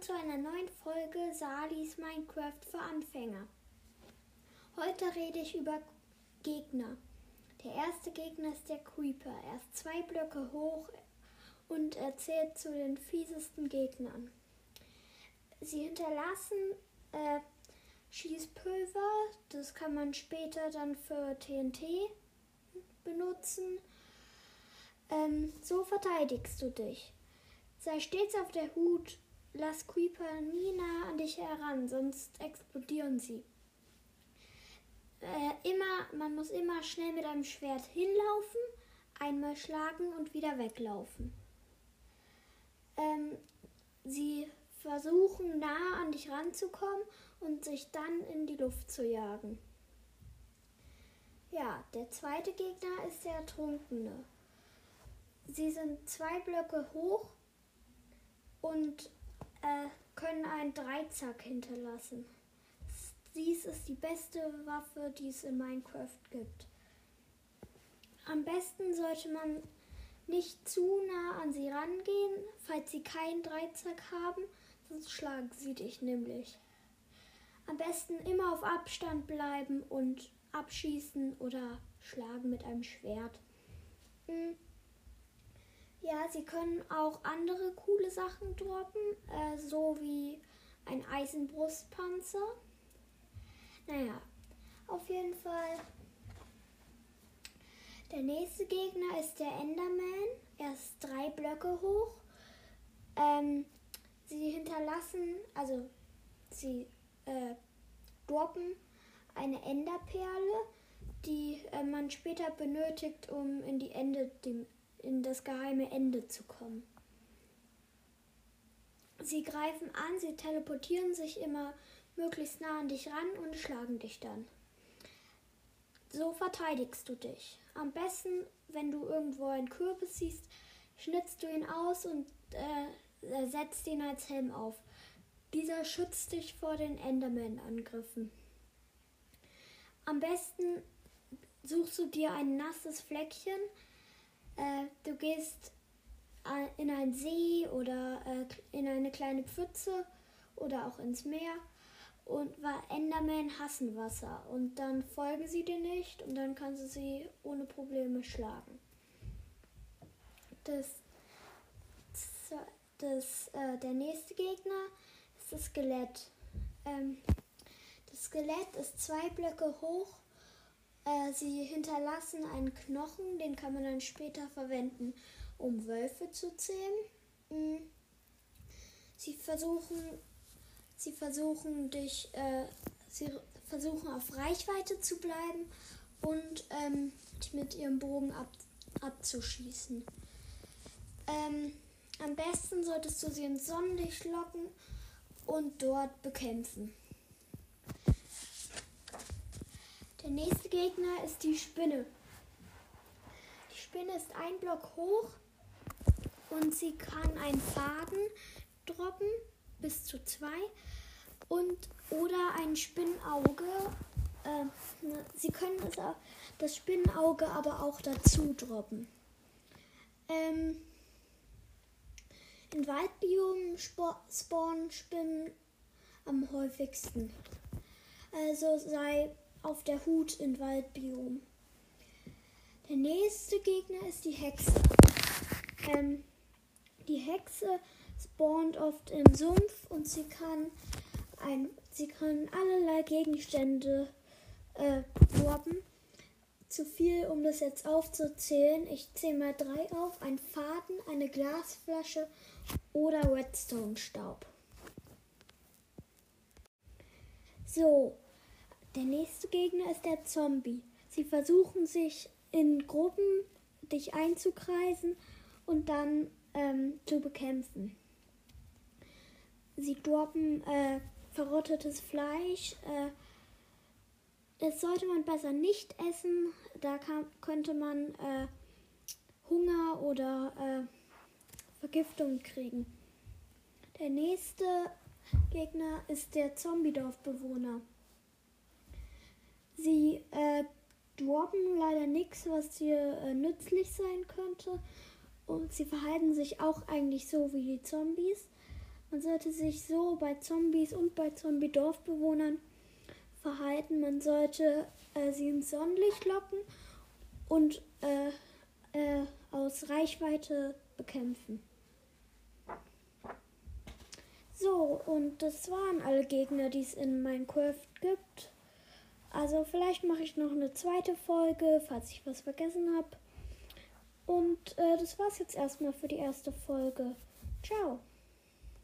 willkommen zu einer neuen Folge Salis Minecraft für Anfänger. Heute rede ich über Gegner. Der erste Gegner ist der Creeper. Er ist zwei Blöcke hoch und er zählt zu den fiesesten Gegnern. Sie hinterlassen äh, Schießpulver, das kann man später dann für TNT benutzen. Ähm, so verteidigst du dich. Sei stets auf der Hut, lass Creeper nie nah an dich heran, sonst explodieren sie. Äh, immer, man muss immer schnell mit einem Schwert hinlaufen, einmal schlagen und wieder weglaufen. Ähm, sie versuchen nah an dich ranzukommen und sich dann in die Luft zu jagen. Ja, der zweite Gegner ist der Ertrunkene. Sie sind zwei Blöcke hoch und äh, können einen Dreizack hinterlassen. Dies ist die beste Waffe, die es in Minecraft gibt. Am besten sollte man nicht zu nah an sie rangehen, falls sie keinen Dreizack haben, sonst schlagen sie dich nämlich. Am besten immer auf Abstand bleiben und abschießen oder schlagen mit einem Schwert. Hm. Ja, sie können auch andere coole Sachen droppen, äh, so wie ein Eisenbrustpanzer. Naja, auf jeden Fall. Der nächste Gegner ist der Enderman. Er ist drei Blöcke hoch. Ähm, sie hinterlassen, also sie äh, droppen eine Enderperle, die äh, man später benötigt, um in die Ende, in das geheime Ende zu kommen. Sie greifen an, sie teleportieren sich immer möglichst nah an dich ran und schlagen dich dann. So verteidigst du dich. Am besten, wenn du irgendwo einen Kürbis siehst, schnitzt du ihn aus und äh, setzt ihn als Helm auf. Dieser schützt dich vor den Enderman-Angriffen. Am besten suchst du dir ein nasses Fleckchen, äh, du gehst in einen See oder äh, in eine kleine Pfütze oder auch ins Meer und Endermen hassen Wasser und dann folgen sie dir nicht und dann kannst du sie ohne Probleme schlagen. Das, das, äh, der nächste Gegner ist das Skelett. Ähm, das Skelett ist zwei Blöcke hoch äh, sie hinterlassen einen Knochen, den kann man dann später verwenden, um Wölfe zu zähmen. Mhm. Sie versuchen, sie versuchen dich, äh, sie versuchen auf Reichweite zu bleiben und ähm, mit ihrem Bogen ab, abzuschießen. Ähm, am besten solltest du sie ins Sonnenlicht locken und dort bekämpfen. Der nächste Gegner ist die Spinne. Die Spinne ist ein Block hoch und sie kann einen Faden droppen, bis zu zwei, und oder ein Spinnauge. Äh, ne, sie können das, das Spinnauge aber auch dazu droppen. Ähm, in Waldbiomen spawnen Spinnen am häufigsten. Also sei auf der Hut in Waldbiom. Der nächste Gegner ist die Hexe. Ähm, die Hexe spawnt oft im Sumpf und sie kann ein, sie kann allerlei Gegenstände äh, droppen. Zu viel, um das jetzt aufzuzählen. Ich zähle mal drei auf: ein Faden, eine Glasflasche oder Redstone-Staub. So, der nächste Gegner ist der Zombie. Sie versuchen sich in Gruppen dich einzukreisen und dann ähm, zu bekämpfen. Sie droppen äh, verrottetes Fleisch. Äh, das sollte man besser nicht essen. Da kann, könnte man äh, Hunger oder äh, Vergiftung kriegen. Der nächste Gegner ist der Zombie-Dorfbewohner. Sie äh, droppen leider nichts, was hier äh, nützlich sein könnte. Und sie verhalten sich auch eigentlich so wie die Zombies. Man sollte sich so bei Zombies und bei Zombie-Dorfbewohnern verhalten. Man sollte äh, sie ins Sonnenlicht locken und äh, äh, aus Reichweite bekämpfen. So, und das waren alle Gegner, die es in Minecraft gibt. Also vielleicht mache ich noch eine zweite Folge, falls ich was vergessen habe. Und äh, das war's jetzt erstmal für die erste Folge. Ciao.